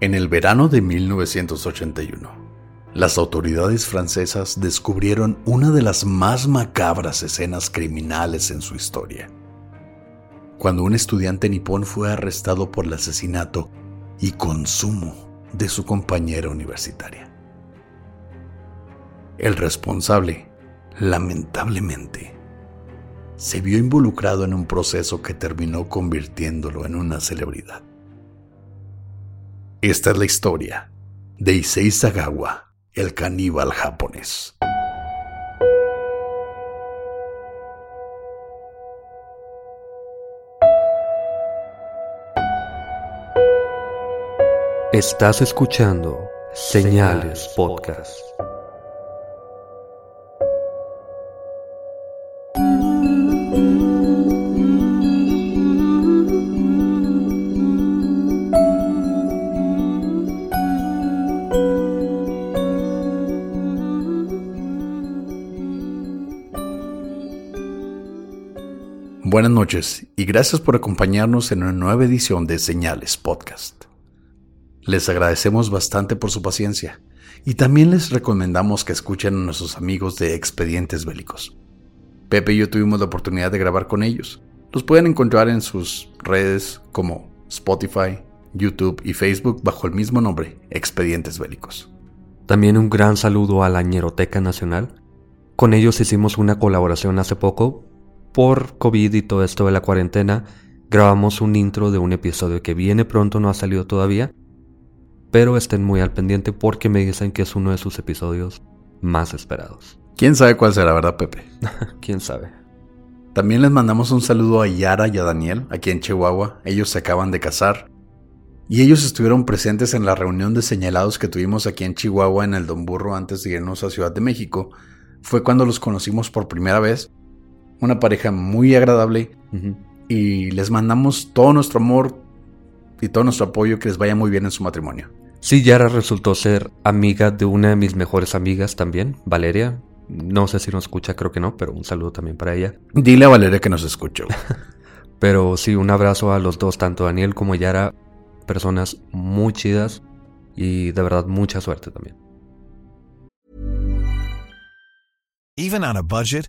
En el verano de 1981, las autoridades francesas descubrieron una de las más macabras escenas criminales en su historia. Cuando un estudiante nipón fue arrestado por el asesinato y consumo de su compañera universitaria. El responsable, lamentablemente, se vio involucrado en un proceso que terminó convirtiéndolo en una celebridad. Esta es la historia de Issei Sagawa, el caníbal japonés. Estás escuchando Señales Podcast. Buenas noches y gracias por acompañarnos en una nueva edición de Señales Podcast. Les agradecemos bastante por su paciencia y también les recomendamos que escuchen a nuestros amigos de Expedientes Bélicos. Pepe y yo tuvimos la oportunidad de grabar con ellos. Los pueden encontrar en sus redes como Spotify, YouTube y Facebook bajo el mismo nombre, Expedientes Bélicos. También un gran saludo a la Ñeroteca Nacional. Con ellos hicimos una colaboración hace poco por COVID y todo esto de la cuarentena, grabamos un intro de un episodio que viene pronto, no ha salido todavía, pero estén muy al pendiente porque me dicen que es uno de sus episodios más esperados. ¿Quién sabe cuál será, verdad, Pepe? ¿Quién sabe? También les mandamos un saludo a Yara y a Daniel, aquí en Chihuahua. Ellos se acaban de casar. Y ellos estuvieron presentes en la reunión de señalados que tuvimos aquí en Chihuahua en el Don Burro antes de irnos a Ciudad de México. Fue cuando los conocimos por primera vez una pareja muy agradable y les mandamos todo nuestro amor y todo nuestro apoyo que les vaya muy bien en su matrimonio. Sí, Yara resultó ser amiga de una de mis mejores amigas también, Valeria. No sé si nos escucha, creo que no, pero un saludo también para ella. Dile a Valeria que nos escuchó. pero sí, un abrazo a los dos, tanto Daniel como Yara, personas muy chidas y de verdad mucha suerte también. Even on a budget.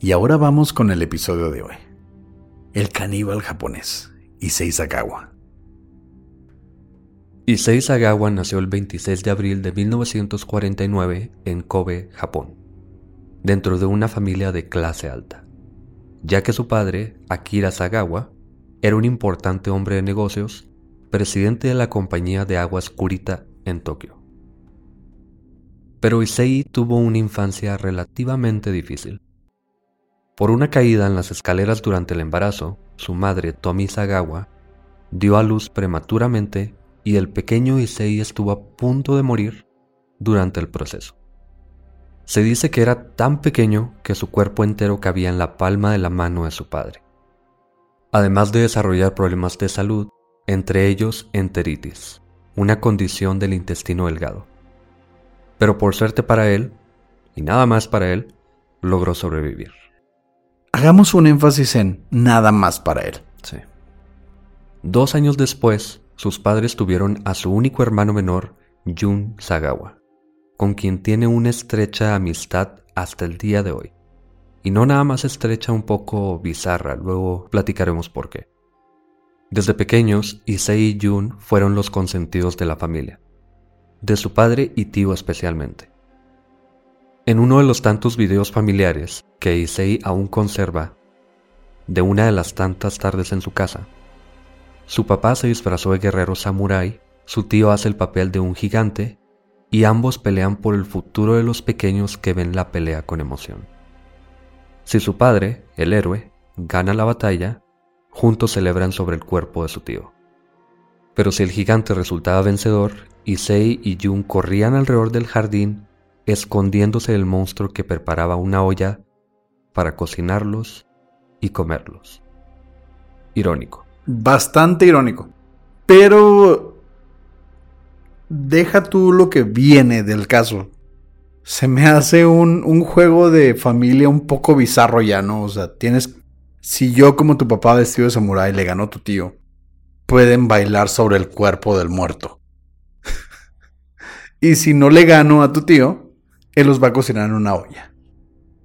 Y ahora vamos con el episodio de hoy. El caníbal japonés, Issei Sagawa. Issei Sagawa nació el 26 de abril de 1949 en Kobe, Japón, dentro de una familia de clase alta, ya que su padre, Akira Sagawa, era un importante hombre de negocios, presidente de la compañía de aguas Kurita en Tokio. Pero Issei tuvo una infancia relativamente difícil por una caída en las escaleras durante el embarazo, su madre, Tomi Sagawa, dio a luz prematuramente y el pequeño Issei estuvo a punto de morir durante el proceso. Se dice que era tan pequeño que su cuerpo entero cabía en la palma de la mano de su padre. además de desarrollar problemas de salud, entre ellos enteritis, una condición del intestino delgado. Pero por suerte para él, y nada más para él, logró sobrevivir. Hagamos un énfasis en nada más para él. Sí. Dos años después, sus padres tuvieron a su único hermano menor, Jun Sagawa, con quien tiene una estrecha amistad hasta el día de hoy. Y no nada más estrecha, un poco bizarra, luego platicaremos por qué. Desde pequeños, Issei y Jun fueron los consentidos de la familia, de su padre y tío especialmente. En uno de los tantos videos familiares que Issei aún conserva, de una de las tantas tardes en su casa, su papá se disfrazó de guerrero samurái, su tío hace el papel de un gigante y ambos pelean por el futuro de los pequeños que ven la pelea con emoción. Si su padre, el héroe, gana la batalla, juntos celebran sobre el cuerpo de su tío. Pero si el gigante resultaba vencedor, Issei y Jun corrían alrededor del jardín, escondiéndose del monstruo que preparaba una olla para cocinarlos y comerlos. Irónico. Bastante irónico. Pero deja tú lo que viene del caso. Se me hace un, un, juego de familia un poco bizarro ya, ¿no? O sea, tienes... Si yo como tu papá vestido de samurái le ganó a tu tío, pueden bailar sobre el cuerpo del muerto. y si no le gano a tu tío, él los va a cocinar en una olla.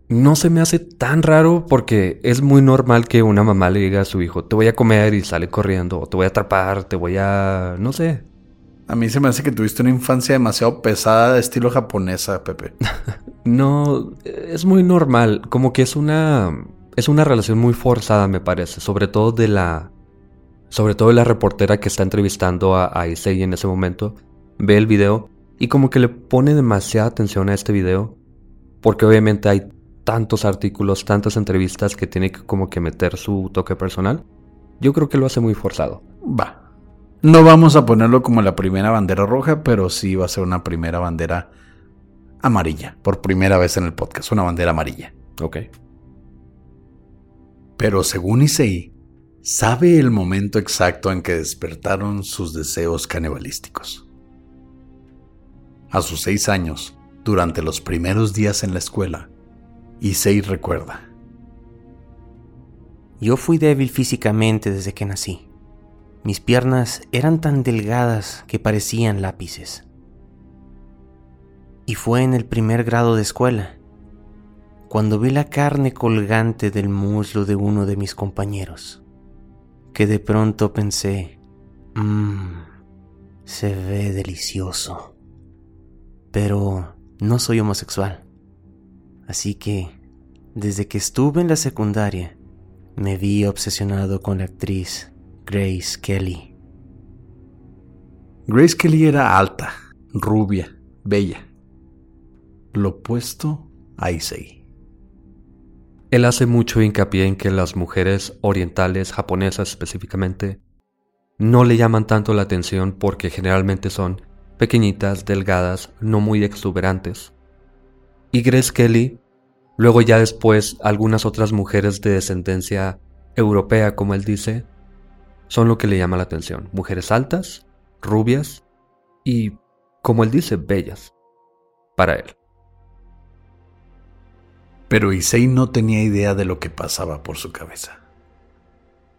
No se me hace tan raro porque es muy normal que una mamá le diga a su hijo, te voy a comer y sale corriendo, o te voy a atrapar, te voy a... no sé, a mí se me hace que tuviste una infancia demasiado pesada de estilo japonesa, Pepe. no, es muy normal. Como que es una. Es una relación muy forzada, me parece. Sobre todo de la. Sobre todo de la reportera que está entrevistando a, a Issei en ese momento. Ve el video y como que le pone demasiada atención a este video. Porque obviamente hay tantos artículos, tantas entrevistas que tiene que como que meter su toque personal. Yo creo que lo hace muy forzado. Va, no vamos a ponerlo como la primera bandera roja, pero sí va a ser una primera bandera amarilla. Por primera vez en el podcast, una bandera amarilla. Ok. Pero según Issei, sabe el momento exacto en que despertaron sus deseos canibalísticos. A sus seis años, durante los primeros días en la escuela, Issei recuerda. Yo fui débil físicamente desde que nací. Mis piernas eran tan delgadas que parecían lápices. Y fue en el primer grado de escuela, cuando vi la carne colgante del muslo de uno de mis compañeros, que de pronto pensé, mmm, se ve delicioso. Pero no soy homosexual. Así que, desde que estuve en la secundaria, me vi obsesionado con la actriz Grace Kelly. Grace Kelly era alta, rubia, bella. Lo opuesto a Issei. Él hace mucho hincapié en que las mujeres orientales, japonesas específicamente, no le llaman tanto la atención porque generalmente son pequeñitas, delgadas, no muy exuberantes. Y Grace Kelly, luego ya después algunas otras mujeres de descendencia europea, como él dice, son lo que le llama la atención. Mujeres altas, rubias y, como él dice, bellas. Para él. Pero Issei no tenía idea de lo que pasaba por su cabeza.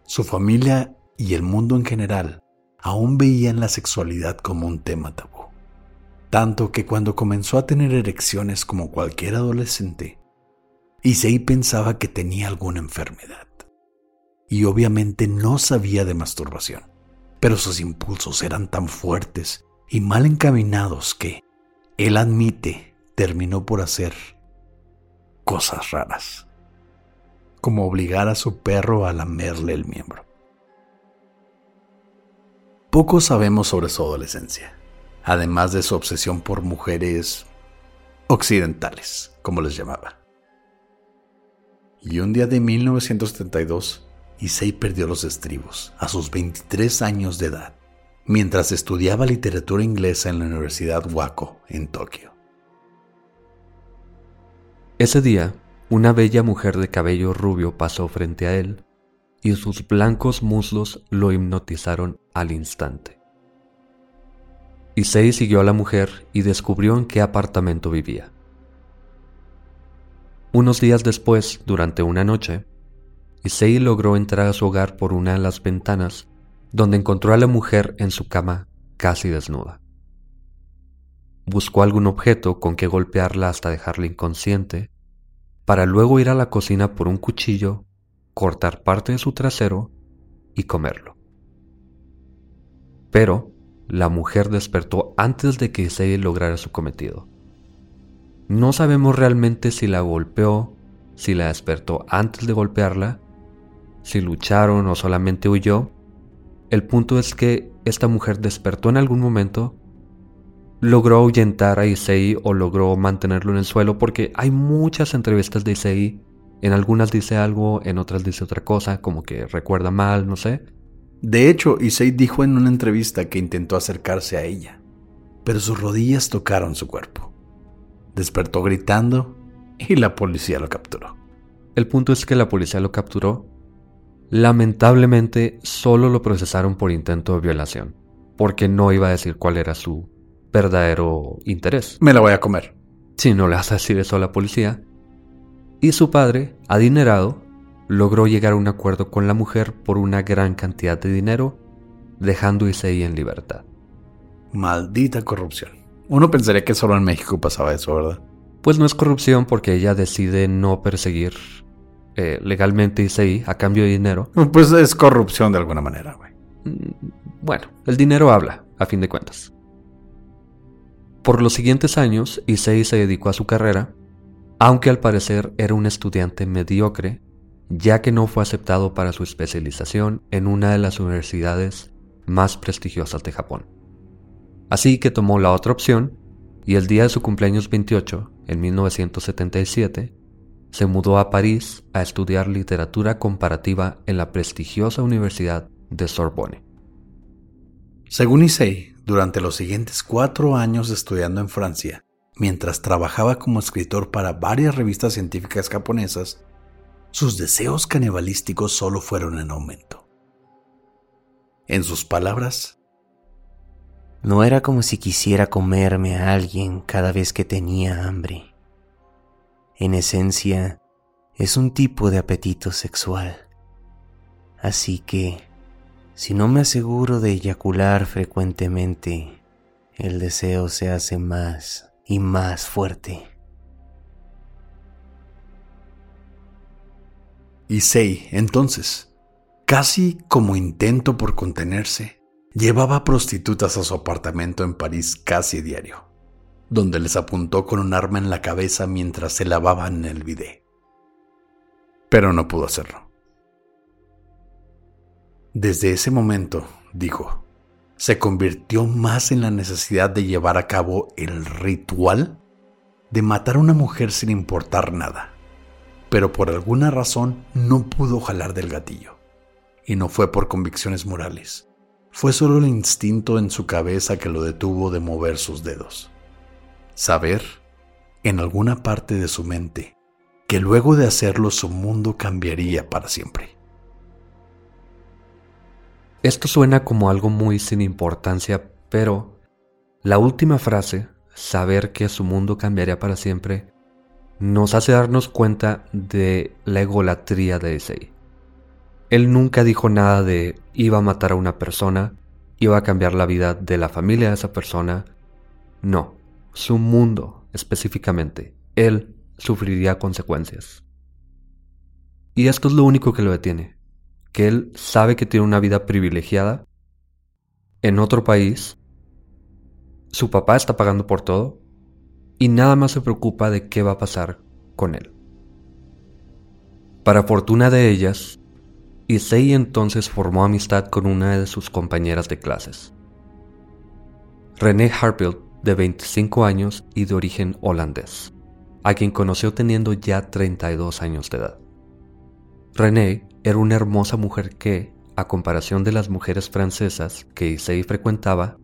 Su familia y el mundo en general aún veían la sexualidad como un tema tabú. Tanto que cuando comenzó a tener erecciones como cualquier adolescente, Issei pensaba que tenía alguna enfermedad y obviamente no sabía de masturbación, pero sus impulsos eran tan fuertes y mal encaminados que, él admite, terminó por hacer cosas raras, como obligar a su perro a lamerle el miembro. Poco sabemos sobre su adolescencia, además de su obsesión por mujeres occidentales, como les llamaba. Y un día de 1972, Issei perdió los estribos a sus 23 años de edad, mientras estudiaba literatura inglesa en la Universidad Wako, en Tokio. Ese día, una bella mujer de cabello rubio pasó frente a él y sus blancos muslos lo hipnotizaron al instante. Issei siguió a la mujer y descubrió en qué apartamento vivía. Unos días después, durante una noche, Issei logró entrar a su hogar por una de las ventanas, donde encontró a la mujer en su cama casi desnuda. Buscó algún objeto con que golpearla hasta dejarla inconsciente, para luego ir a la cocina por un cuchillo, cortar parte de su trasero y comerlo. Pero la mujer despertó antes de que Issei lograra su cometido. No sabemos realmente si la golpeó, si la despertó antes de golpearla, si lucharon o solamente huyó. El punto es que esta mujer despertó en algún momento, logró ahuyentar a Issei o logró mantenerlo en el suelo porque hay muchas entrevistas de Issei. En algunas dice algo, en otras dice otra cosa, como que recuerda mal, no sé. De hecho, Issei dijo en una entrevista que intentó acercarse a ella, pero sus rodillas tocaron su cuerpo. Despertó gritando y la policía lo capturó. El punto es que la policía lo capturó. Lamentablemente solo lo procesaron por intento de violación, porque no iba a decir cuál era su verdadero interés. Me la voy a comer. Si no le vas a decir eso a la policía. Y su padre, adinerado, logró llegar a un acuerdo con la mujer por una gran cantidad de dinero, dejando a Issei en libertad. Maldita corrupción. Uno pensaría que solo en México pasaba eso, ¿verdad? Pues no es corrupción porque ella decide no perseguir eh, legalmente a Issei a cambio de dinero. Pues es corrupción de alguna manera, güey. Mm, bueno, el dinero habla, a fin de cuentas. Por los siguientes años, Issei se dedicó a su carrera, aunque al parecer era un estudiante mediocre ya que no fue aceptado para su especialización en una de las universidades más prestigiosas de Japón. Así que tomó la otra opción y el día de su cumpleaños 28, en 1977, se mudó a París a estudiar literatura comparativa en la prestigiosa Universidad de Sorbonne. Según Issei, durante los siguientes cuatro años estudiando en Francia, mientras trabajaba como escritor para varias revistas científicas japonesas, sus deseos canibalísticos solo fueron en aumento. En sus palabras, no era como si quisiera comerme a alguien cada vez que tenía hambre. En esencia, es un tipo de apetito sexual. Así que, si no me aseguro de eyacular frecuentemente, el deseo se hace más y más fuerte. Issei, entonces, casi como intento por contenerse, llevaba prostitutas a su apartamento en París casi diario, donde les apuntó con un arma en la cabeza mientras se lavaban en el bidé. Pero no pudo hacerlo. Desde ese momento, dijo, se convirtió más en la necesidad de llevar a cabo el ritual de matar a una mujer sin importar nada pero por alguna razón no pudo jalar del gatillo. Y no fue por convicciones morales. Fue solo el instinto en su cabeza que lo detuvo de mover sus dedos. Saber, en alguna parte de su mente, que luego de hacerlo su mundo cambiaría para siempre. Esto suena como algo muy sin importancia, pero la última frase, saber que su mundo cambiaría para siempre, nos hace darnos cuenta de la egolatría de Issei. Él nunca dijo nada de iba a matar a una persona, iba a cambiar la vida de la familia de esa persona. No, su mundo específicamente, él sufriría consecuencias. Y esto es lo único que lo detiene, que él sabe que tiene una vida privilegiada en otro país, su papá está pagando por todo, y nada más se preocupa de qué va a pasar con él. Para fortuna de ellas, Issei entonces formó amistad con una de sus compañeras de clases. René Harpelt, de 25 años y de origen holandés, a quien conoció teniendo ya 32 años de edad. René era una hermosa mujer que, a comparación de las mujeres francesas que Issei frecuentaba,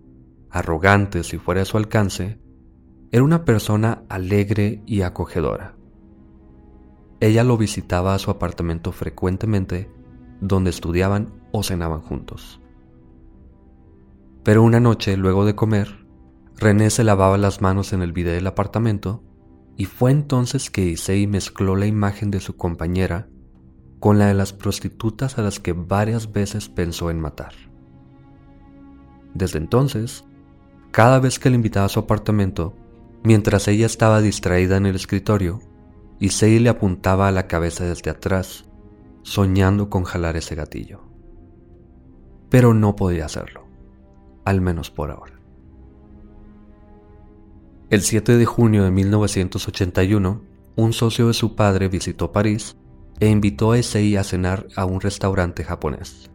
arrogantes y fuera de su alcance, era una persona alegre y acogedora. Ella lo visitaba a su apartamento frecuentemente donde estudiaban o cenaban juntos. Pero una noche, luego de comer, René se lavaba las manos en el bidet del apartamento y fue entonces que Issei mezcló la imagen de su compañera con la de las prostitutas a las que varias veces pensó en matar. Desde entonces, cada vez que le invitaba a su apartamento, mientras ella estaba distraída en el escritorio, Issei le apuntaba a la cabeza desde atrás, soñando con jalar ese gatillo. Pero no podía hacerlo, al menos por ahora. El 7 de junio de 1981, un socio de su padre visitó París e invitó a Issei a cenar a un restaurante japonés.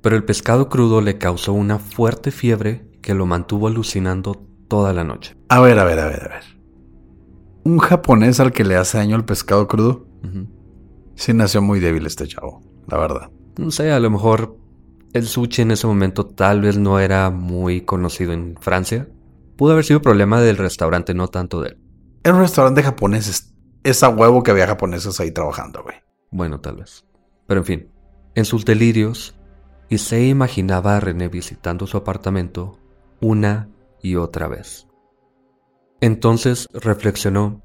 Pero el pescado crudo le causó una fuerte fiebre que lo mantuvo alucinando toda la noche. A ver, a ver, a ver, a ver. ¿Un japonés al que le hace daño el pescado crudo? Sí nació muy débil este chavo, la verdad. No sé, a lo mejor el sushi en ese momento tal vez no era muy conocido en Francia Pudo haber sido problema del restaurante, no tanto de él. Era un restaurante japonés. Es a huevo que había japoneses ahí trabajando, güey. Bueno, tal vez. Pero en fin, en sus delirios, Issei imaginaba a René visitando su apartamento una y otra vez. Entonces reflexionó,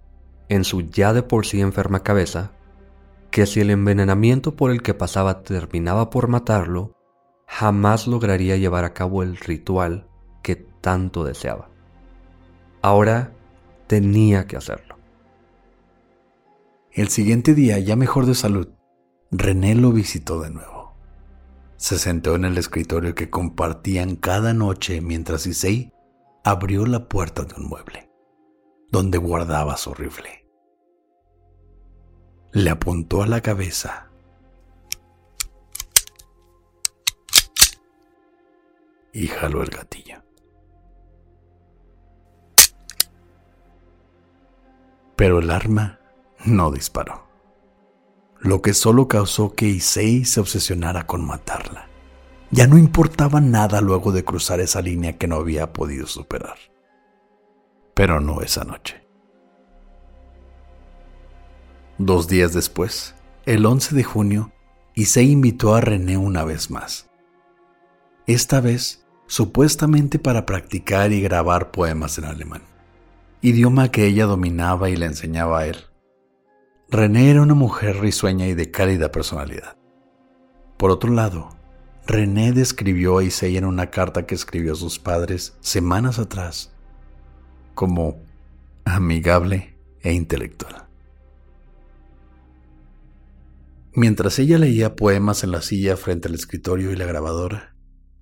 en su ya de por sí enferma cabeza, que si el envenenamiento por el que pasaba terminaba por matarlo, jamás lograría llevar a cabo el ritual que tanto deseaba. Ahora tenía que hacerlo. El siguiente día, ya mejor de salud, René lo visitó de nuevo. Se sentó en el escritorio que compartían cada noche mientras Issei abrió la puerta de un mueble, donde guardaba su rifle. Le apuntó a la cabeza y jaló el gatillo. Pero el arma no disparó, lo que solo causó que Issei se obsesionara con matarla. Ya no importaba nada luego de cruzar esa línea que no había podido superar. Pero no esa noche. Dos días después, el 11 de junio, Issei invitó a René una vez más. Esta vez, supuestamente para practicar y grabar poemas en alemán idioma que ella dominaba y le enseñaba a él. René era una mujer risueña y de cálida personalidad. Por otro lado, René describió a Isei en una carta que escribió a sus padres semanas atrás como amigable e intelectual. Mientras ella leía poemas en la silla frente al escritorio y la grabadora,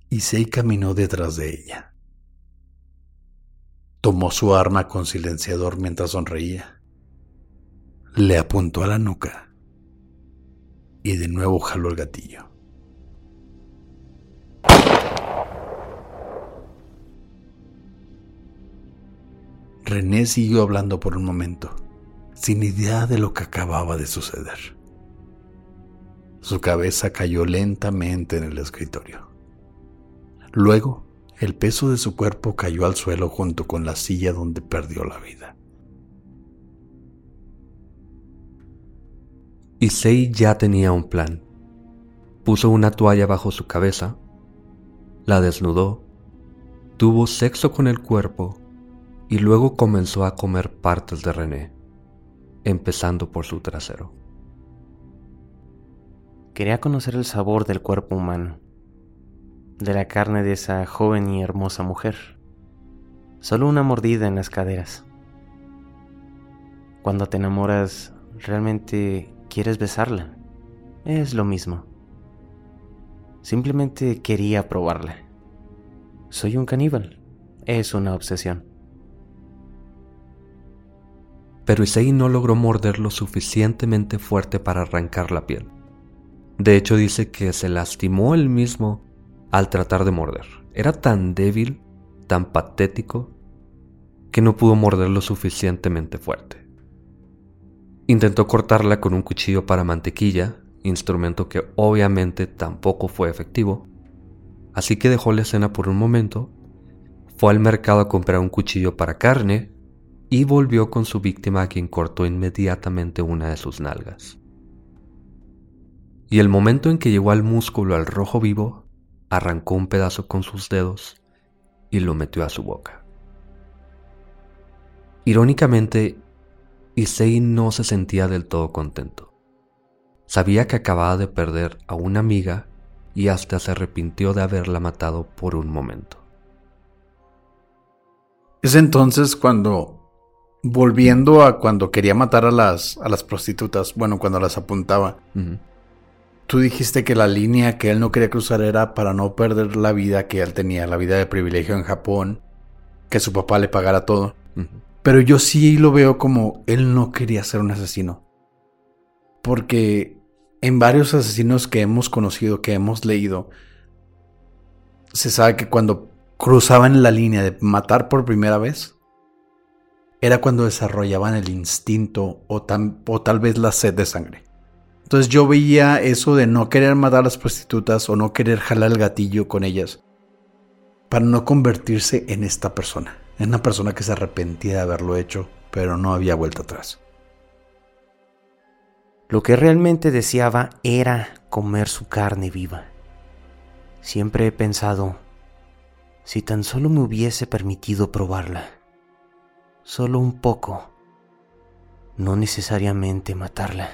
Issei caminó detrás de ella. Tomó su arma con silenciador mientras sonreía. Le apuntó a la nuca y de nuevo jaló el gatillo. René siguió hablando por un momento, sin idea de lo que acababa de suceder. Su cabeza cayó lentamente en el escritorio. Luego el peso de su cuerpo cayó al suelo junto con la silla donde perdió la vida. Issei ya tenía un plan. Puso una toalla bajo su cabeza, la desnudó, tuvo sexo con el cuerpo y luego comenzó a comer partes de René, empezando por su trasero. Quería conocer el sabor del cuerpo humano de la carne de esa joven y hermosa mujer. Solo una mordida en las caderas. Cuando te enamoras, realmente quieres besarla. Es lo mismo. Simplemente quería probarla. Soy un caníbal. Es una obsesión. Pero Issei no logró morder lo suficientemente fuerte para arrancar la piel. De hecho dice que se lastimó él mismo al tratar de morder. Era tan débil, tan patético, que no pudo morder lo suficientemente fuerte. Intentó cortarla con un cuchillo para mantequilla, instrumento que obviamente tampoco fue efectivo, así que dejó la escena por un momento, fue al mercado a comprar un cuchillo para carne y volvió con su víctima a quien cortó inmediatamente una de sus nalgas. y el momento en que llegó al músculo al rojo vivo, arrancó un pedazo con sus dedos y lo metió a su boca. Irónicamente, Issei no se sentía del todo contento. Sabía que acababa de perder a una amiga y hasta se arrepintió de haberla matado por un momento. Es entonces cuando, volviendo a cuando quería matar a las, a las prostitutas, bueno, cuando las apuntaba, tú dijiste que la línea que él no quería cruzar era para no perder la vida que él tenía, la vida de privilegio en Japón, que su papá le pagara todo. Pero yo sí lo veo como él no quería ser un asesino. Porque en varios asesinos que hemos conocido, que hemos leído, se sabe que cuando cruzaban la línea de matar por primera vez, era cuando desarrollaban el instinto o, o tal vez la sed de sangre. Entonces yo veía eso de no querer matar a las prostitutas o no querer jalar el gatillo con ellas para no convertirse en esta persona, en una persona que se arrepentía de haberlo hecho, pero no había vuelta atrás. Lo que realmente deseaba era comer su carne viva. Siempre he pensado, si tan solo me hubiese permitido probarla, solo un poco, no necesariamente matarla.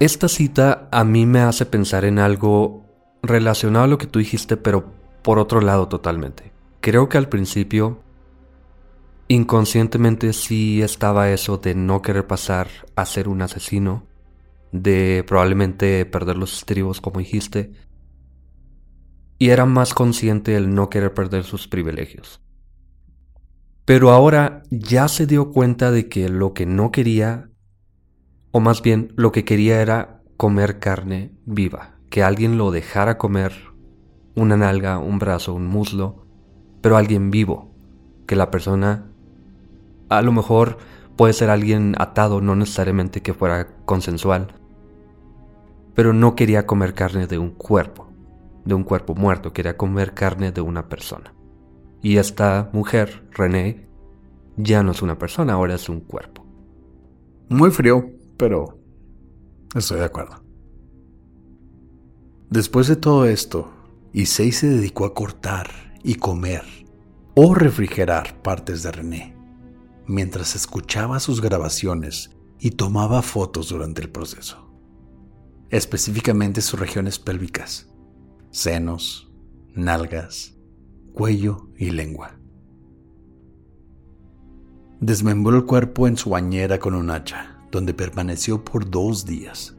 Esta cita a mí me hace pensar en algo relacionado a lo que tú dijiste, pero por otro lado totalmente. Creo que al principio inconscientemente sí estaba eso de no querer pasar a ser un asesino, de probablemente perder los estribos como dijiste, y era más consciente el no querer perder sus privilegios. Pero ahora ya se dio cuenta de que lo que no quería, o más bien lo que quería era comer carne viva, que alguien lo dejara comer una nalga, un brazo, un muslo, pero alguien vivo, que la persona a lo mejor puede ser alguien atado, no necesariamente que fuera consensual. Pero no quería comer carne de un cuerpo, de un cuerpo muerto, quería comer carne de una persona. Y esta mujer, René, ya no es una persona, ahora es un cuerpo. Muy frío, pero estoy de acuerdo. Después de todo esto, Issei se dedicó a cortar y comer o refrigerar partes de René mientras escuchaba sus grabaciones y tomaba fotos durante el proceso. Específicamente sus regiones pélvicas, senos, nalgas, cuello y lengua. Desmembró el cuerpo en su bañera con un hacha, donde permaneció por dos días.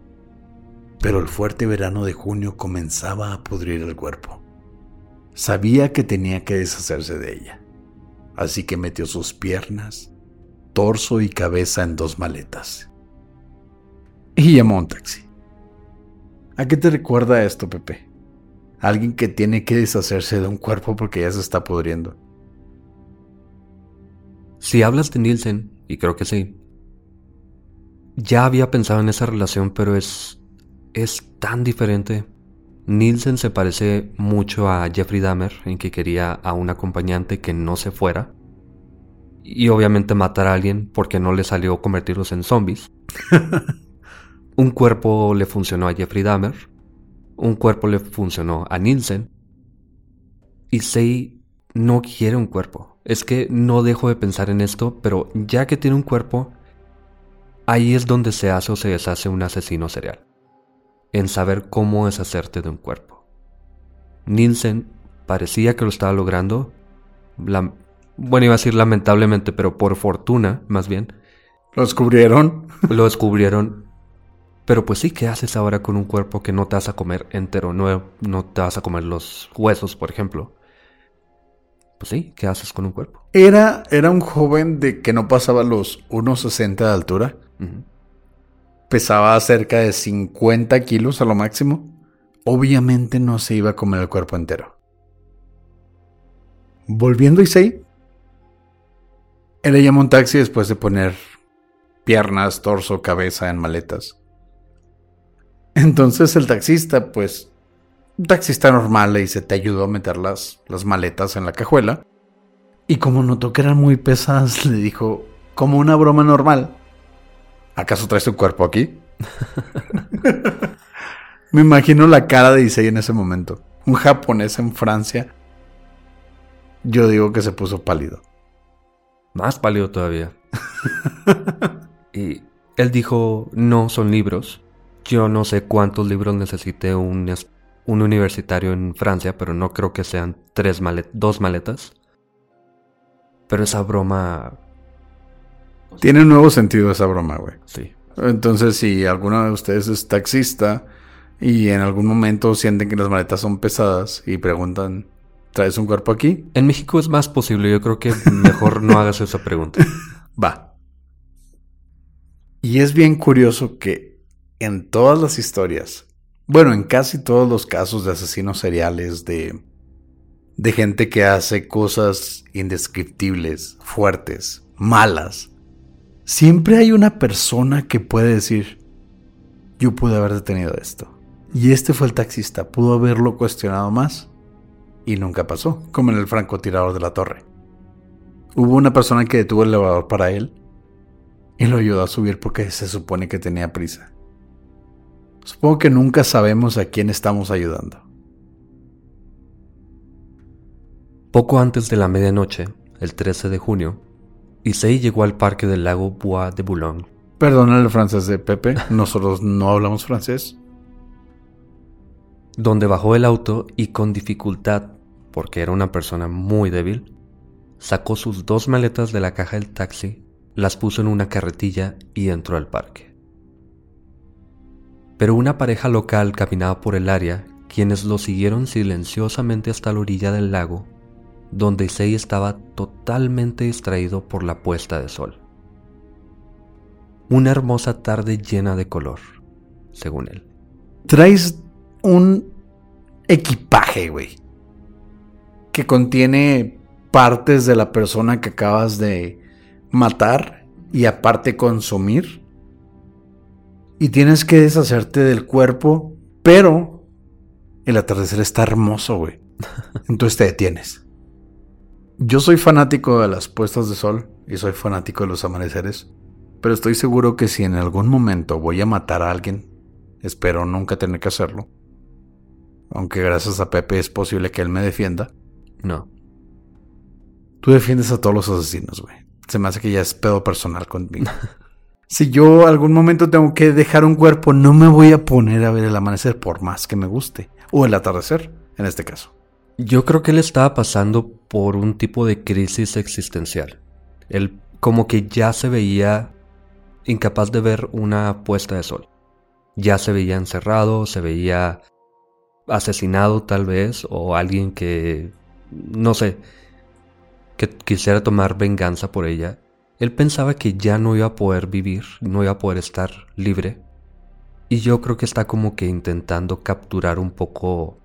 Pero el fuerte verano de junio comenzaba a pudrir el cuerpo. Sabía que tenía que deshacerse de ella, así que metió sus piernas, torso y cabeza en dos maletas. Y llamó un taxi. ¿A qué te recuerda esto, Pepe? Alguien que tiene que deshacerse de un cuerpo porque ya se está pudriendo. Si hablas de Nielsen, y creo que sí, ya había pensado en esa relación, pero es. Es tan diferente. Nielsen se parece mucho a Jeffrey Dahmer en que quería a un acompañante que no se fuera y obviamente matar a alguien porque no le salió convertirlos en zombies. un cuerpo le funcionó a Jeffrey Dahmer, un cuerpo le funcionó a Nielsen. Y Sei no quiere un cuerpo. Es que no dejo de pensar en esto, pero ya que tiene un cuerpo, ahí es donde se hace o se deshace un asesino serial. En saber cómo deshacerte de un cuerpo. Nielsen parecía que lo estaba logrando. La bueno, iba a decir lamentablemente, pero por fortuna, más bien. ¿Lo descubrieron? Lo descubrieron. Pero pues sí, ¿qué haces ahora con un cuerpo que no te vas a comer entero? No, no te vas a comer los huesos, por ejemplo. Pues sí, ¿qué haces con un cuerpo? Era, era un joven de que no pasaba los 1,60 de altura. Pesaba cerca de 50 kilos a lo máximo. Obviamente no se iba a comer el cuerpo entero. Volviendo a Issei, él le llamó un taxi después de poner piernas, torso, cabeza en maletas. Entonces el taxista, pues, un taxista normal le dice, te ayudó a meter las, las maletas en la cajuela. Y como notó que eran muy pesadas, le dijo, como una broma normal, ¿Acaso traes tu cuerpo aquí? Me imagino la cara de Issei en ese momento. Un japonés en Francia. Yo digo que se puso pálido. Más pálido todavía. y él dijo, no, son libros. Yo no sé cuántos libros necesite un, un universitario en Francia, pero no creo que sean tres dos maletas. Pero esa broma... Tiene un nuevo sentido esa broma, güey. Sí. Entonces, si alguno de ustedes es taxista y en algún momento sienten que las maletas son pesadas y preguntan, ¿traes un cuerpo aquí? En México es más posible, yo creo que mejor no hagas esa pregunta. Va. Y es bien curioso que en todas las historias, bueno, en casi todos los casos de asesinos seriales, de, de gente que hace cosas indescriptibles, fuertes, malas, Siempre hay una persona que puede decir, yo pude haber detenido esto. Y este fue el taxista, pudo haberlo cuestionado más. Y nunca pasó, como en el francotirador de la torre. Hubo una persona que detuvo el elevador para él y lo ayudó a subir porque se supone que tenía prisa. Supongo que nunca sabemos a quién estamos ayudando. Poco antes de la medianoche, el 13 de junio, Issei llegó al parque del lago Bois de Boulogne. Perdona el francés de Pepe, nosotros no hablamos francés. Donde bajó el auto y con dificultad, porque era una persona muy débil, sacó sus dos maletas de la caja del taxi, las puso en una carretilla y entró al parque. Pero una pareja local caminaba por el área, quienes lo siguieron silenciosamente hasta la orilla del lago donde Issei estaba totalmente distraído por la puesta de sol. Una hermosa tarde llena de color, según él. Traes un equipaje, güey, que contiene partes de la persona que acabas de matar y aparte consumir. Y tienes que deshacerte del cuerpo, pero el atardecer está hermoso, güey. Entonces te detienes. Yo soy fanático de las puestas de sol y soy fanático de los amaneceres, pero estoy seguro que si en algún momento voy a matar a alguien, espero nunca tener que hacerlo. Aunque gracias a Pepe es posible que él me defienda. No. Tú defiendes a todos los asesinos, güey. Se me hace que ya es pedo personal conmigo. si yo algún momento tengo que dejar un cuerpo, no me voy a poner a ver el amanecer por más que me guste. O el atardecer, en este caso. Yo creo que él estaba pasando por un tipo de crisis existencial. Él como que ya se veía incapaz de ver una puesta de sol. Ya se veía encerrado, se veía asesinado tal vez, o alguien que, no sé, que quisiera tomar venganza por ella. Él pensaba que ya no iba a poder vivir, no iba a poder estar libre. Y yo creo que está como que intentando capturar un poco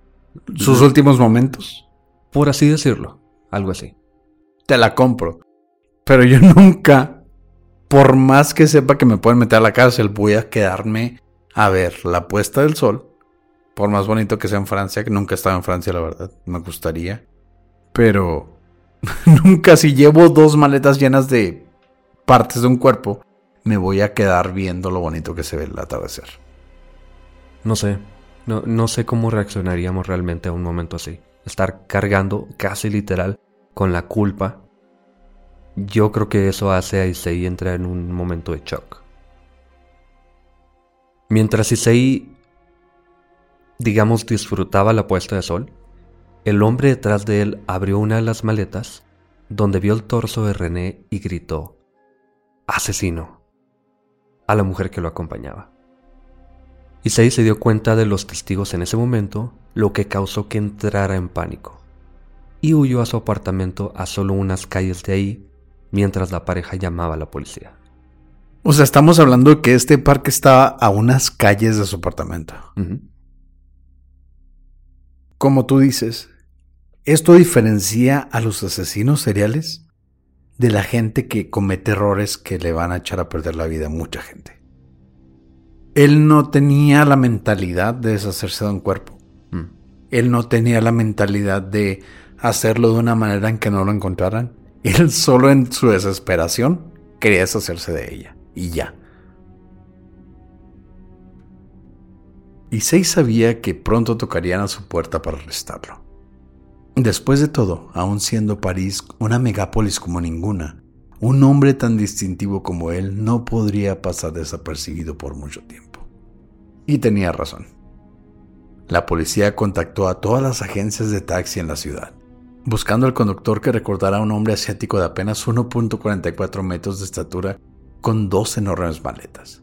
sus últimos momentos. Por así decirlo, algo así. Te la compro. Pero yo nunca, por más que sepa que me pueden meter a la cárcel, voy a quedarme a ver la puesta del sol. Por más bonito que sea en Francia, que nunca he estado en Francia, la verdad, me gustaría. Pero nunca si llevo dos maletas llenas de partes de un cuerpo, me voy a quedar viendo lo bonito que se ve el atardecer. No sé, no, no sé cómo reaccionaríamos realmente a un momento así. Estar cargando, casi literal, con la culpa. Yo creo que eso hace a Issei entrar en un momento de shock. Mientras Issei, digamos, disfrutaba la puesta de sol, el hombre detrás de él abrió una de las maletas, donde vio el torso de René y gritó, asesino, a la mujer que lo acompañaba. Issei se dio cuenta de los testigos en ese momento, lo que causó que entrara en pánico, y huyó a su apartamento a solo unas calles de ahí, mientras la pareja llamaba a la policía. O sea, estamos hablando de que este parque estaba a unas calles de su apartamento. Como tú dices, ¿esto diferencia a los asesinos seriales de la gente que comete errores que le van a echar a perder la vida a mucha gente? él no tenía la mentalidad de deshacerse de un cuerpo. Mm. Él no tenía la mentalidad de hacerlo de una manera en que no lo encontraran. Él solo en su desesperación quería deshacerse de ella. Y ya. Issei sabía que pronto tocarían a su puerta para arrestarlo. Después de todo, aún siendo París una megápolis como ninguna, un hombre tan distintivo como él no podría pasar desapercibido por mucho tiempo. Y tenía razón. La policía contactó a todas las agencias de taxi en la ciudad, buscando al conductor que recordara a un hombre asiático de apenas 1.44 metros de estatura con dos enormes maletas.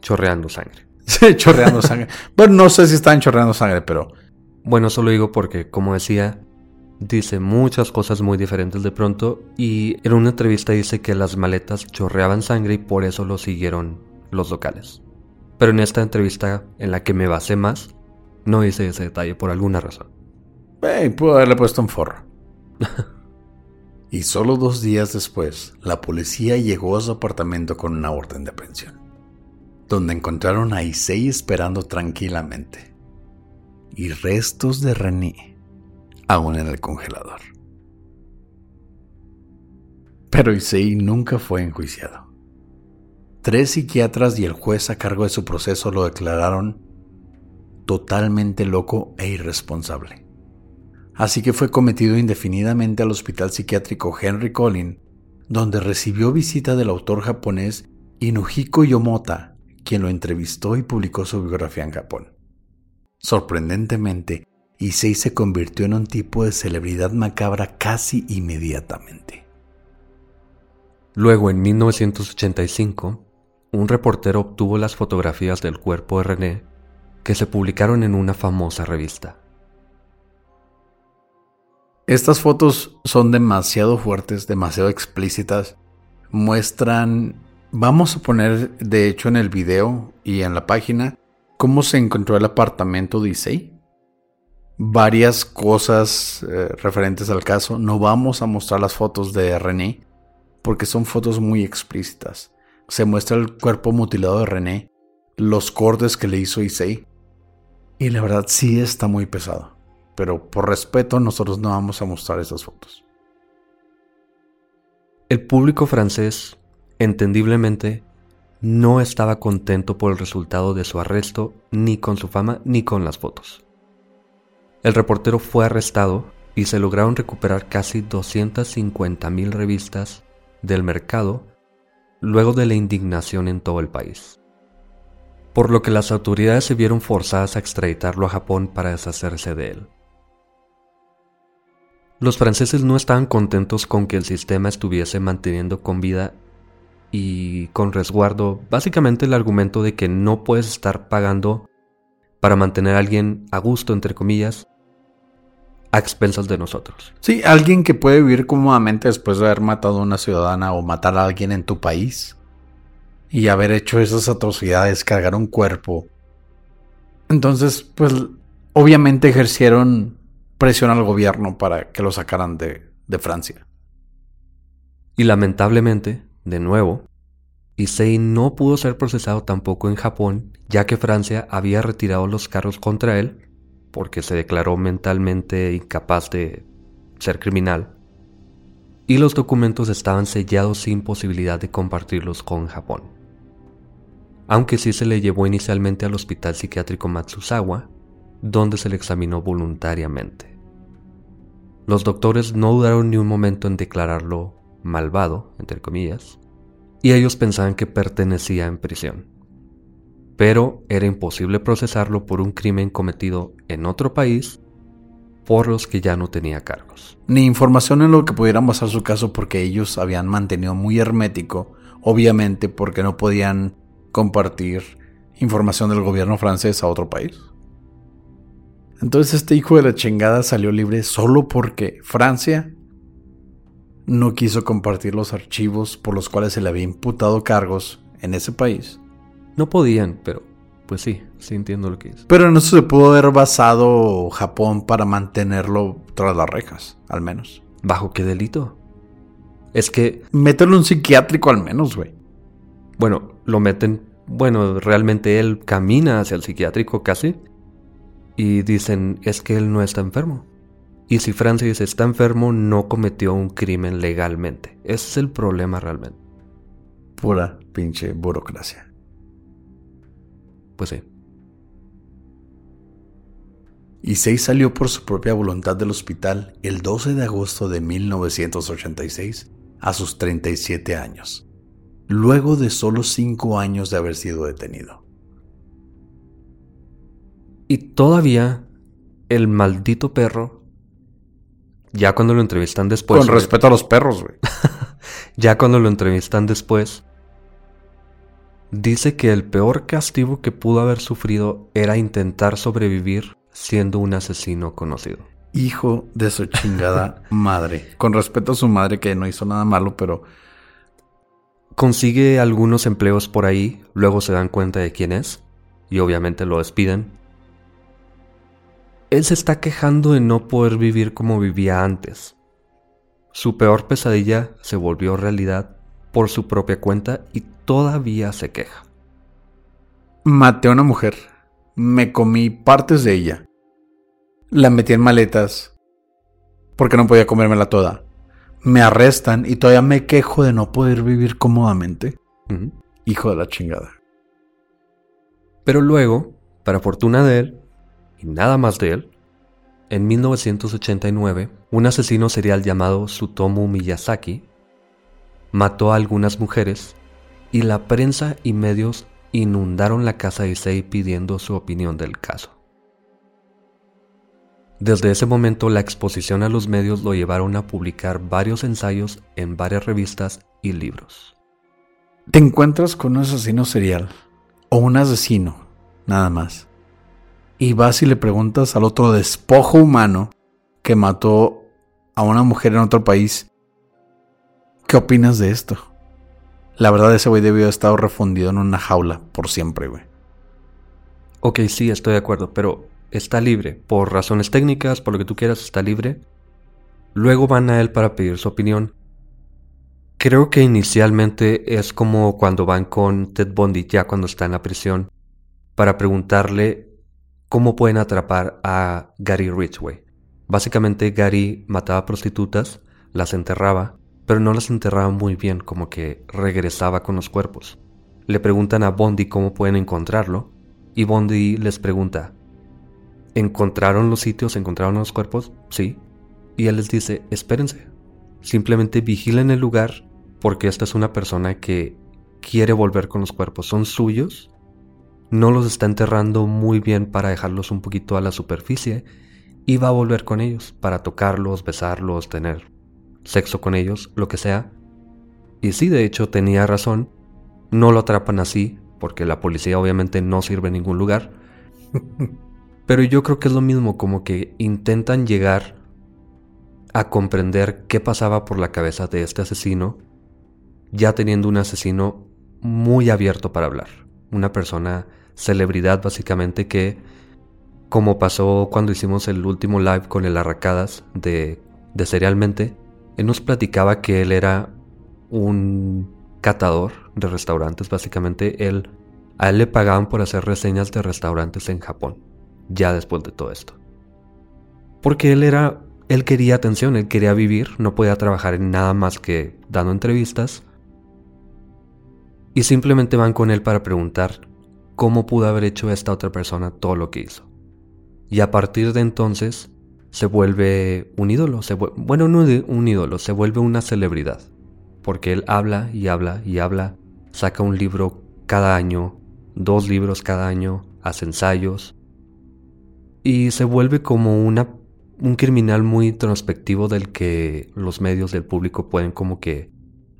Chorreando sangre. Sí, chorreando sangre. Bueno, no sé si están chorreando sangre, pero... Bueno, solo digo porque, como decía, dice muchas cosas muy diferentes de pronto y en una entrevista dice que las maletas chorreaban sangre y por eso lo siguieron los locales. Pero en esta entrevista en la que me basé más, no dice ese detalle por alguna razón. Hey, pudo haberle puesto un forro. y solo dos días después, la policía llegó a su apartamento con una orden de aprehensión, donde encontraron a Issei esperando tranquilamente y restos de René aún en el congelador. Pero Issei nunca fue enjuiciado. Tres psiquiatras y el juez a cargo de su proceso lo declararon totalmente loco e irresponsable. Así que fue cometido indefinidamente al hospital psiquiátrico Henry Collin, donde recibió visita del autor japonés Inuhiko Yomota, quien lo entrevistó y publicó su biografía en Japón. Sorprendentemente, Issei se convirtió en un tipo de celebridad macabra casi inmediatamente. Luego, en 1985, un reportero obtuvo las fotografías del cuerpo de René que se publicaron en una famosa revista. Estas fotos son demasiado fuertes, demasiado explícitas. Muestran, vamos a poner de hecho en el video y en la página, cómo se encontró el apartamento de Issei. Varias cosas eh, referentes al caso. No vamos a mostrar las fotos de René porque son fotos muy explícitas. Se muestra el cuerpo mutilado de René, los cortes que le hizo Issei y la verdad sí está muy pesado. Pero por respeto nosotros no vamos a mostrar esas fotos. El público francés, entendiblemente, no estaba contento por el resultado de su arresto, ni con su fama, ni con las fotos. El reportero fue arrestado y se lograron recuperar casi 250.000 revistas del mercado luego de la indignación en todo el país por lo que las autoridades se vieron forzadas a extraditarlo a Japón para deshacerse de él. Los franceses no estaban contentos con que el sistema estuviese manteniendo con vida y con resguardo básicamente el argumento de que no puedes estar pagando para mantener a alguien a gusto, entre comillas, a expensas de nosotros. Sí, alguien que puede vivir cómodamente después de haber matado a una ciudadana o matar a alguien en tu país y haber hecho esas atrocidades, cargar un cuerpo. Entonces, pues obviamente ejercieron presión al gobierno para que lo sacaran de, de Francia. Y lamentablemente, de nuevo, Issei no pudo ser procesado tampoco en Japón, ya que Francia había retirado los cargos contra él porque se declaró mentalmente incapaz de ser criminal, y los documentos estaban sellados sin posibilidad de compartirlos con Japón aunque sí se le llevó inicialmente al hospital psiquiátrico Matsuzawa, donde se le examinó voluntariamente. Los doctores no dudaron ni un momento en declararlo malvado, entre comillas, y ellos pensaban que pertenecía en prisión. Pero era imposible procesarlo por un crimen cometido en otro país por los que ya no tenía cargos. Ni información en lo que pudieran basar su caso porque ellos habían mantenido muy hermético, obviamente porque no podían compartir información del gobierno francés a otro país. Entonces este hijo de la chingada salió libre solo porque Francia no quiso compartir los archivos por los cuales se le había imputado cargos en ese país. No podían, pero pues sí, sí entiendo lo que es. Pero en eso se pudo haber basado Japón para mantenerlo tras las rejas, al menos. ¿Bajo qué delito? Es que... Mételo un psiquiátrico al menos, güey. Bueno, lo meten, bueno, realmente él camina hacia el psiquiátrico casi y dicen, es que él no está enfermo. Y si Francis está enfermo, no cometió un crimen legalmente. Ese es el problema realmente. Pura pinche burocracia. Pues sí. Issei salió por su propia voluntad del hospital el 12 de agosto de 1986 a sus 37 años, luego de solo 5 años de haber sido detenido. Y todavía el maldito perro, ya cuando lo entrevistan después... Con respeto a los perros, güey. ya cuando lo entrevistan después, dice que el peor castigo que pudo haber sufrido era intentar sobrevivir siendo un asesino conocido. Hijo de su chingada madre. Con respeto a su madre que no hizo nada malo, pero... Consigue algunos empleos por ahí, luego se dan cuenta de quién es, y obviamente lo despiden. Él se está quejando de no poder vivir como vivía antes. Su peor pesadilla se volvió realidad por su propia cuenta y todavía se queja. Maté a una mujer. Me comí partes de ella. La metí en maletas porque no podía comérmela toda. Me arrestan y todavía me quejo de no poder vivir cómodamente. Hijo de la chingada. Pero luego, para fortuna de él, y nada más de él, en 1989, un asesino serial llamado Sutomu Miyazaki mató a algunas mujeres y la prensa y medios inundaron la casa de Issei pidiendo su opinión del caso. Desde ese momento la exposición a los medios lo llevaron a publicar varios ensayos en varias revistas y libros. Te encuentras con un asesino serial o un asesino, nada más. Y vas y le preguntas al otro despojo humano que mató a una mujer en otro país, ¿qué opinas de esto? La verdad ese güey debió haber estado refundido en una jaula por siempre, güey. Ok, sí, estoy de acuerdo, pero está libre. Por razones técnicas, por lo que tú quieras, está libre. Luego van a él para pedir su opinión. Creo que inicialmente es como cuando van con Ted Bundy ya cuando está en la prisión para preguntarle cómo pueden atrapar a Gary Ridgway. Básicamente Gary mataba prostitutas, las enterraba, pero no las enterraba muy bien, como que regresaba con los cuerpos. Le preguntan a Bondi cómo pueden encontrarlo y Bondi les pregunta, ¿Encontraron los sitios? ¿Encontraron los cuerpos? Sí. Y él les dice, espérense. Simplemente vigilen el lugar porque esta es una persona que quiere volver con los cuerpos. Son suyos. No los está enterrando muy bien para dejarlos un poquito a la superficie. Y va a volver con ellos para tocarlos, besarlos, tener sexo con ellos, lo que sea. Y sí, de hecho, tenía razón. No lo atrapan así porque la policía obviamente no sirve en ningún lugar. Pero yo creo que es lo mismo, como que intentan llegar a comprender qué pasaba por la cabeza de este asesino, ya teniendo un asesino muy abierto para hablar. Una persona celebridad básicamente que, como pasó cuando hicimos el último live con el Arracadas de, de Serialmente, él nos platicaba que él era un catador de restaurantes, básicamente él, a él le pagaban por hacer reseñas de restaurantes en Japón ya después de todo esto. Porque él era, él quería atención, él quería vivir, no podía trabajar en nada más que dando entrevistas. Y simplemente van con él para preguntar cómo pudo haber hecho esta otra persona todo lo que hizo. Y a partir de entonces se vuelve un ídolo, se bueno, no un ídolo, se vuelve una celebridad. Porque él habla y habla y habla, saca un libro cada año, dos libros cada año, hace ensayos, y se vuelve como una, un criminal muy introspectivo del que los medios del público pueden como que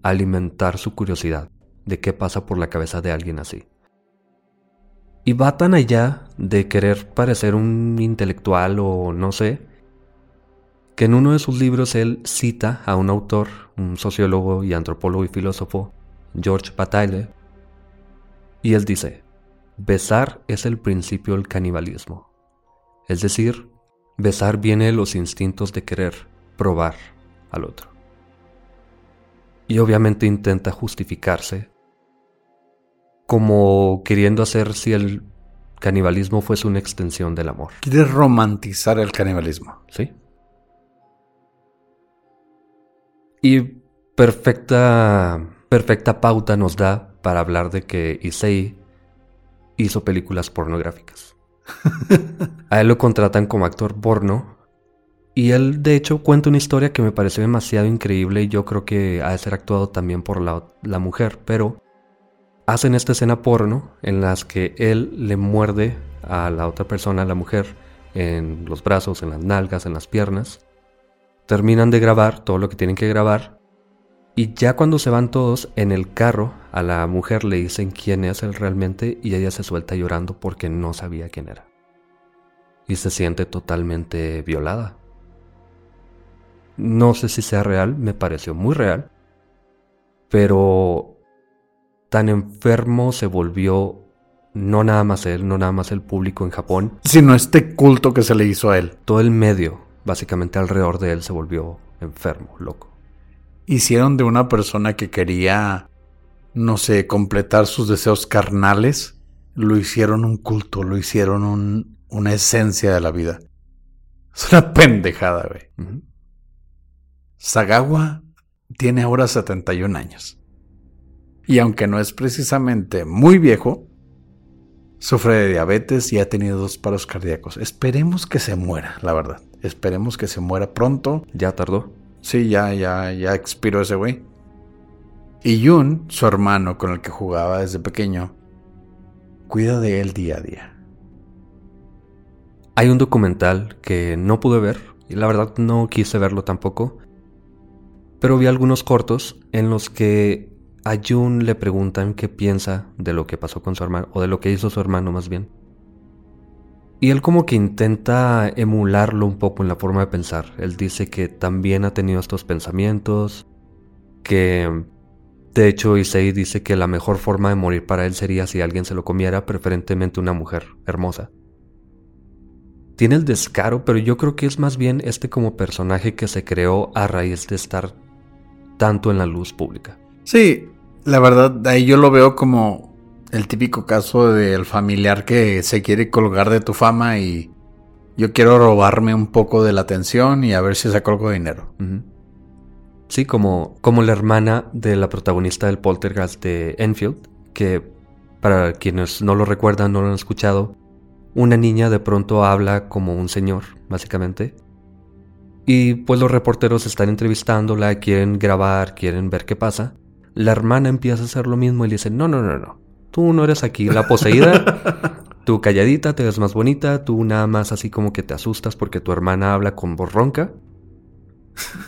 alimentar su curiosidad de qué pasa por la cabeza de alguien así. Y va tan allá de querer parecer un intelectual o no sé, que en uno de sus libros él cita a un autor, un sociólogo y antropólogo y filósofo, George Bataille, y él dice, besar es el principio del canibalismo. Es decir, besar viene los instintos de querer probar al otro. Y obviamente intenta justificarse como queriendo hacer si el canibalismo fuese una extensión del amor. Quiere romantizar el canibalismo. Sí. Y perfecta, perfecta pauta nos da para hablar de que Issei hizo películas pornográficas. A él lo contratan como actor porno. Y él, de hecho, cuenta una historia que me pareció demasiado increíble y yo creo que ha de ser actuado también por la, la mujer. Pero hacen esta escena porno en las que él le muerde a la otra persona, a la mujer, en los brazos, en las nalgas, en las piernas. Terminan de grabar todo lo que tienen que grabar. Y ya cuando se van todos en el carro, a la mujer le dicen quién es él realmente y ella se suelta llorando porque no sabía quién era. Y se siente totalmente violada. No sé si sea real, me pareció muy real. Pero tan enfermo se volvió no nada más él, no nada más el público en Japón, Sino este culto que se le hizo a él. todo el medio, básicamente alrededor de él, se volvió enfermo, loco. Hicieron de una persona que quería, no sé, completar sus deseos carnales, lo hicieron un culto, lo hicieron un- una esencia de la vida. Es una pendejada, güey. Sagawa tiene ahora 71 años. Y aunque no es precisamente muy viejo, sufre de diabetes y ha tenido dos paros cardíacos. Esperemos que se muera, la verdad. Esperemos que se muera pronto. Ya tardó. Sí, ya, ya, ya expiró ese güey. Y Yun, su hermano con el que jugaba desde pequeño, cuida de él día a día. Hay un documental que no pude ver, y la verdad no quise verlo tampoco, pero vi algunos cortos en los que a Jun le preguntan qué piensa de lo que pasó con su hermano, o de lo que hizo su hermano más bien. Y él como que intenta emularlo un poco en la forma de pensar. Él dice que también ha tenido estos pensamientos, que de hecho Issei dice que la mejor forma de morir para él sería si alguien se lo comiera, preferentemente una mujer hermosa tiene el descaro, pero yo creo que es más bien este como personaje que se creó a raíz de estar tanto en la luz pública. Sí, la verdad, ahí yo lo veo como el típico caso del familiar que se quiere colgar de tu fama y yo quiero robarme un poco de la atención y a ver si saco algo de dinero. Sí, como, como la hermana de la protagonista del Poltergeist de Enfield, que para quienes no lo recuerdan, no lo han escuchado, una niña de pronto habla como un señor, básicamente. Y pues los reporteros están entrevistándola, quieren grabar, quieren ver qué pasa. La hermana empieza a hacer lo mismo y le dice, no, no, no, no, tú no eres aquí la poseída, tú calladita, te ves más bonita, tú nada más así como que te asustas porque tu hermana habla con voz ronca.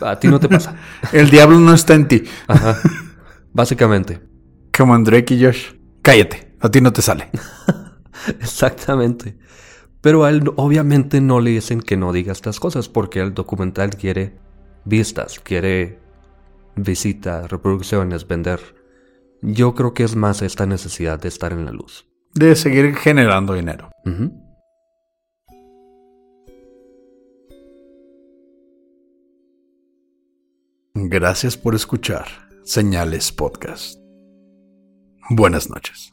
A ti no te pasa. El diablo no está en ti, Ajá. Básicamente. como Drake y Josh. Cállate, a ti no te sale. Exactamente. Pero a él obviamente no le dicen que no diga estas cosas porque el documental quiere vistas, quiere visitas, reproducciones, vender. Yo creo que es más esta necesidad de estar en la luz. De seguir generando dinero. Gracias por escuchar Señales Podcast. Buenas noches.